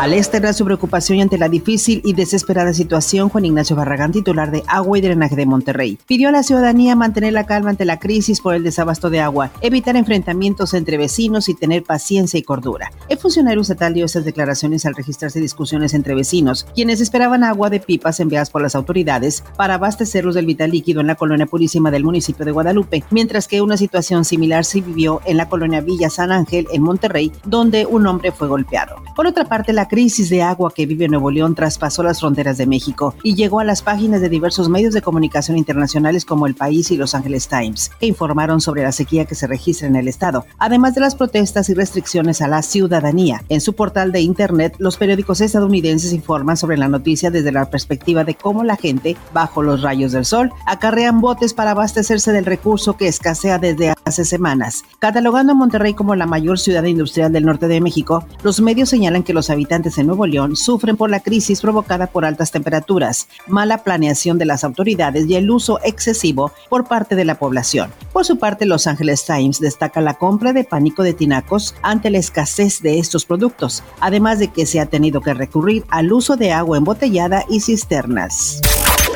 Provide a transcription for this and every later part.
Al externar su preocupación ante la difícil y desesperada situación, Juan Ignacio Barragán, titular de Agua y Drenaje de Monterrey, pidió a la ciudadanía mantener la calma ante la crisis por el desabasto de agua, evitar enfrentamientos entre vecinos y tener paciencia y cordura. El funcionario estatal dio estas declaraciones al registrarse discusiones entre vecinos, quienes esperaban agua de pipas enviadas por las autoridades para abastecerlos del vital líquido en la colonia Purísima del municipio de Guadalupe, mientras que una situación similar se vivió en la colonia Villa San Ángel en Monterrey, donde un hombre fue golpeado. Por otra parte, la crisis de agua que vive Nuevo León traspasó las fronteras de México y llegó a las páginas de diversos medios de comunicación internacionales como El País y Los Angeles Times, que informaron sobre la sequía que se registra en el estado, además de las protestas y restricciones a la ciudadanía. En su portal de internet, los periódicos estadounidenses informan sobre la noticia desde la perspectiva de cómo la gente, bajo los rayos del sol, acarrean botes para abastecerse del recurso que escasea desde hace semanas. Catalogando a Monterrey como la mayor ciudad industrial del norte de México, los medios señalan que los habitantes en Nuevo León sufren por la crisis provocada por altas temperaturas, mala planeación de las autoridades y el uso excesivo por parte de la población. Por su parte, Los Angeles Times destaca la compra de pánico de tinacos ante la escasez de estos productos, además de que se ha tenido que recurrir al uso de agua embotellada y cisternas.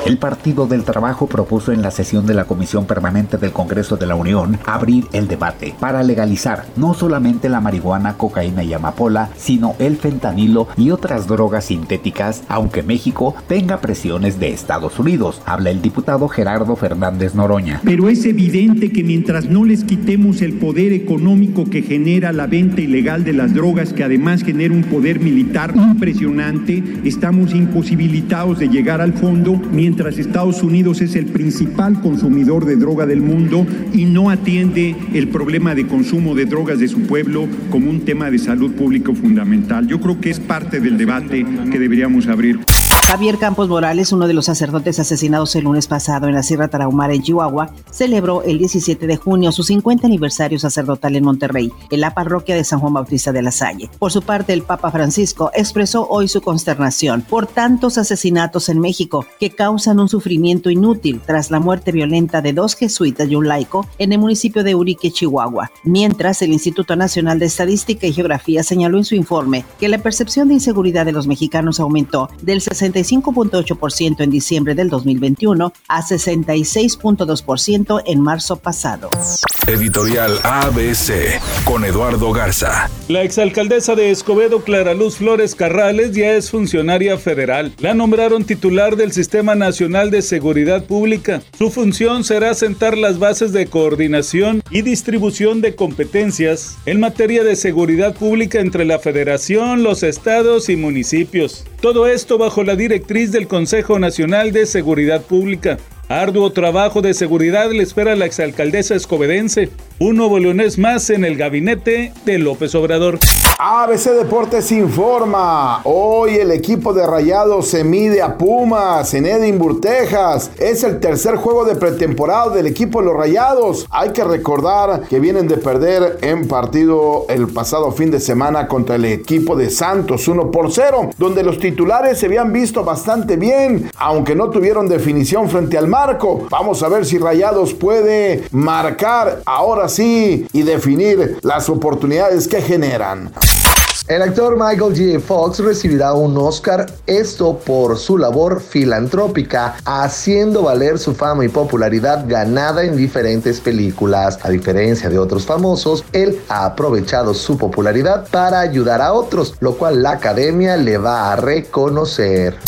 El Partido del Trabajo propuso en la sesión de la Comisión Permanente del Congreso de la Unión abrir el debate para legalizar no solamente la marihuana, cocaína y amapola, sino el fentanilo y otras drogas sintéticas, aunque México tenga presiones de Estados Unidos, habla el diputado Gerardo Fernández Noroña. Pero es evidente que mientras no les quitemos el poder económico que genera la venta ilegal de las drogas, que además genera un poder militar impresionante, estamos imposibilitados de llegar al fondo mientras mientras Estados Unidos es el principal consumidor de droga del mundo y no atiende el problema de consumo de drogas de su pueblo como un tema de salud pública fundamental. Yo creo que es parte del debate que deberíamos abrir. Javier Campos Morales, uno de los sacerdotes asesinados el lunes pasado en la Sierra Tarahumara en Chihuahua, celebró el 17 de junio su 50 aniversario sacerdotal en Monterrey, en la parroquia de San Juan Bautista de la Salle. Por su parte, el Papa Francisco expresó hoy su consternación por tantos asesinatos en México que causan un sufrimiento inútil tras la muerte violenta de dos jesuitas y un laico en el municipio de Urique, Chihuahua. Mientras, el Instituto Nacional de Estadística y Geografía señaló en su informe que la percepción de inseguridad de los mexicanos aumentó del 60 65.8% en diciembre del 2021 a 66.2% en marzo pasado. Editorial ABC con Eduardo Garza. La exalcaldesa de Escobedo, Clara Luz Flores Carrales, ya es funcionaria federal. La nombraron titular del Sistema Nacional de Seguridad Pública. Su función será sentar las bases de coordinación y distribución de competencias en materia de seguridad pública entre la federación, los estados y municipios. Todo esto bajo la directriz del Consejo Nacional de Seguridad Pública. Arduo trabajo de seguridad le espera a la exalcaldesa escobedense. Un nuevo leonés más en el gabinete de López Obrador. ABC Deportes informa. Hoy el equipo de Rayados se mide a Pumas en Edimburgo, Texas. Es el tercer juego de pretemporada del equipo de los Rayados. Hay que recordar que vienen de perder en partido el pasado fin de semana contra el equipo de Santos 1 por 0, donde los titulares se habían visto bastante bien, aunque no tuvieron definición frente al marco. Vamos a ver si Rayados puede marcar ahora sí y definir las oportunidades que generan. El actor Michael J. Fox recibirá un Oscar, esto por su labor filantrópica, haciendo valer su fama y popularidad ganada en diferentes películas. A diferencia de otros famosos, él ha aprovechado su popularidad para ayudar a otros, lo cual la academia le va a reconocer.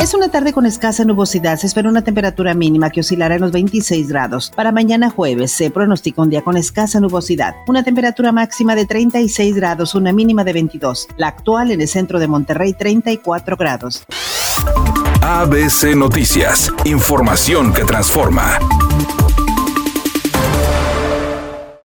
Es una tarde con escasa nubosidad. Se espera una temperatura mínima que oscilará en los 26 grados. Para mañana jueves se pronostica un día con escasa nubosidad. Una temperatura máxima de 36 grados, una mínima de 22. La actual en el centro de Monterrey, 34 grados. ABC Noticias. Información que transforma.